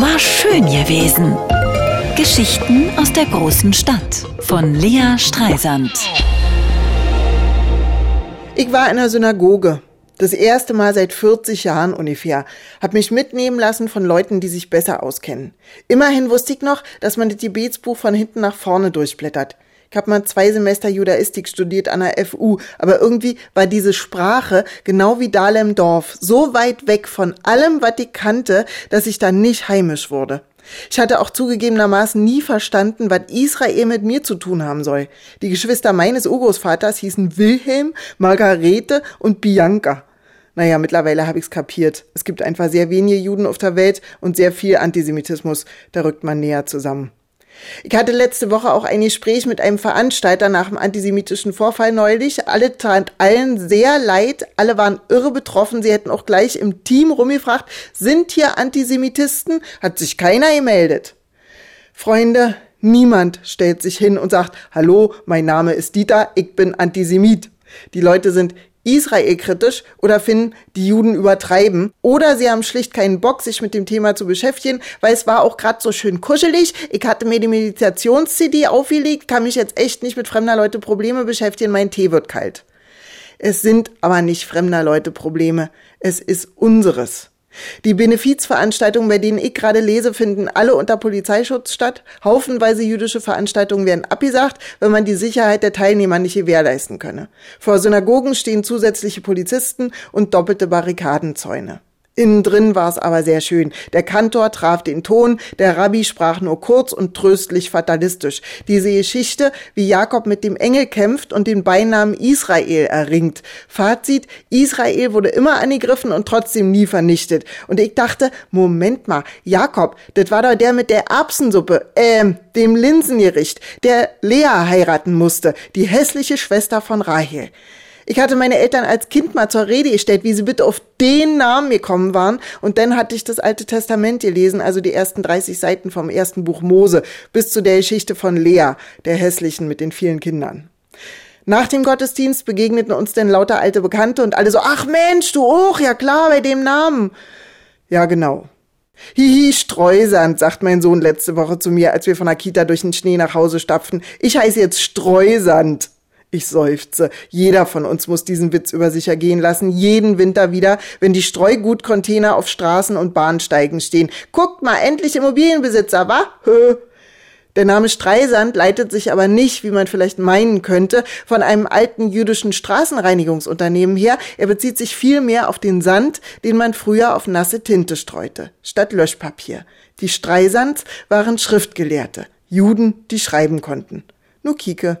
War schön gewesen. Geschichten aus der großen Stadt von Lea Streisand. Ich war in der Synagoge. Das erste Mal seit 40 Jahren ungefähr. Hab mich mitnehmen lassen von Leuten, die sich besser auskennen. Immerhin wusste ich noch, dass man das Gebetsbuch von hinten nach vorne durchblättert. Ich habe mal zwei Semester Judaistik studiert an der FU, aber irgendwie war diese Sprache, genau wie Dahlem Dorf, so weit weg von allem, was ich kannte, dass ich da nicht heimisch wurde. Ich hatte auch zugegebenermaßen nie verstanden, was Israel mit mir zu tun haben soll. Die Geschwister meines Urgroßvaters hießen Wilhelm, Margarete und Bianca. Naja, mittlerweile habe ich's kapiert. Es gibt einfach sehr wenige Juden auf der Welt und sehr viel Antisemitismus. Da rückt man näher zusammen. Ich hatte letzte Woche auch ein Gespräch mit einem Veranstalter nach dem antisemitischen Vorfall neulich. Alle tat allen sehr leid. Alle waren irre betroffen. Sie hätten auch gleich im Team rumgefragt, sind hier Antisemitisten? Hat sich keiner gemeldet. Freunde, niemand stellt sich hin und sagt, hallo, mein Name ist Dieter, ich bin Antisemit. Die Leute sind israelkritisch oder finden, die Juden übertreiben. Oder sie haben schlicht keinen Bock, sich mit dem Thema zu beschäftigen, weil es war auch gerade so schön kuschelig. Ich hatte mir die Meditations-CD aufgelegt, kann mich jetzt echt nicht mit fremder Leute Probleme beschäftigen, mein Tee wird kalt. Es sind aber nicht fremder Leute Probleme, es ist unseres. Die Benefizveranstaltungen, bei denen ich gerade lese, finden alle unter Polizeischutz statt. Haufenweise jüdische Veranstaltungen werden abgesagt, wenn man die Sicherheit der Teilnehmer nicht gewährleisten könne. Vor Synagogen stehen zusätzliche Polizisten und doppelte Barrikadenzäune. Innen drin war es aber sehr schön. Der Kantor traf den Ton, der Rabbi sprach nur kurz und tröstlich fatalistisch. Diese Geschichte, wie Jakob mit dem Engel kämpft und den Beinamen Israel erringt. Fazit, Israel wurde immer angegriffen und trotzdem nie vernichtet. Und ich dachte, Moment mal, Jakob, das war doch der mit der Erbsensuppe, ähm, dem Linsengericht, der Lea heiraten musste, die hässliche Schwester von Rahel. Ich hatte meine Eltern als Kind mal zur Rede gestellt, wie sie bitte auf den Namen gekommen waren. Und dann hatte ich das Alte Testament gelesen, also die ersten 30 Seiten vom ersten Buch Mose, bis zu der Geschichte von Lea, der hässlichen mit den vielen Kindern. Nach dem Gottesdienst begegneten uns denn lauter alte Bekannte und alle so, ach Mensch, du auch, ja klar, bei dem Namen. Ja, genau. Hihi, Streusand, sagt mein Sohn letzte Woche zu mir, als wir von der Kita durch den Schnee nach Hause stapften. Ich heiße jetzt Streusand. Ich seufze. Jeder von uns muss diesen Witz über sich ergehen lassen. Jeden Winter wieder, wenn die Streugutcontainer auf Straßen und Bahnsteigen stehen. Guckt mal, endlich Immobilienbesitzer, wa? Hö. Der Name Streisand leitet sich aber nicht, wie man vielleicht meinen könnte, von einem alten jüdischen Straßenreinigungsunternehmen her. Er bezieht sich vielmehr auf den Sand, den man früher auf nasse Tinte streute, statt Löschpapier. Die Streisands waren Schriftgelehrte, Juden, die schreiben konnten. Nur Kike,